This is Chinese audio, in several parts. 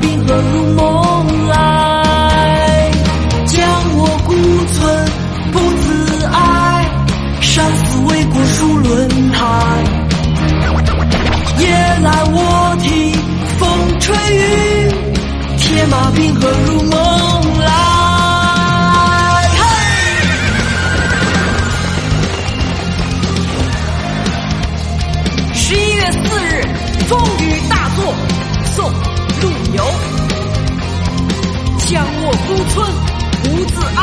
冰河入梦来，将我孤存不自爱，生死为国戍轮台。夜阑卧听风吹雨，铁马冰河入梦来。十一月四日，风孤村不自哀，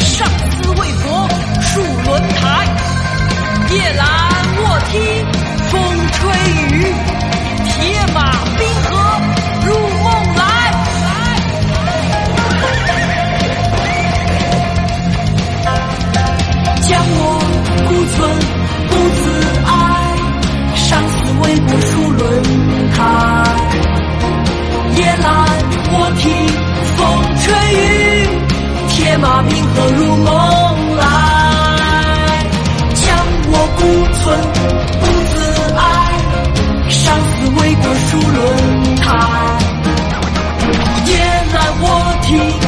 上思为国戍轮台。夜阑卧听风吹雨，铁马冰河入梦来。将我孤存不自爱，生死为国戍轮台。夜阑卧听风吹雨铁马冰河入梦来将我孤存不自哀生死未卜数轮台夜阑卧听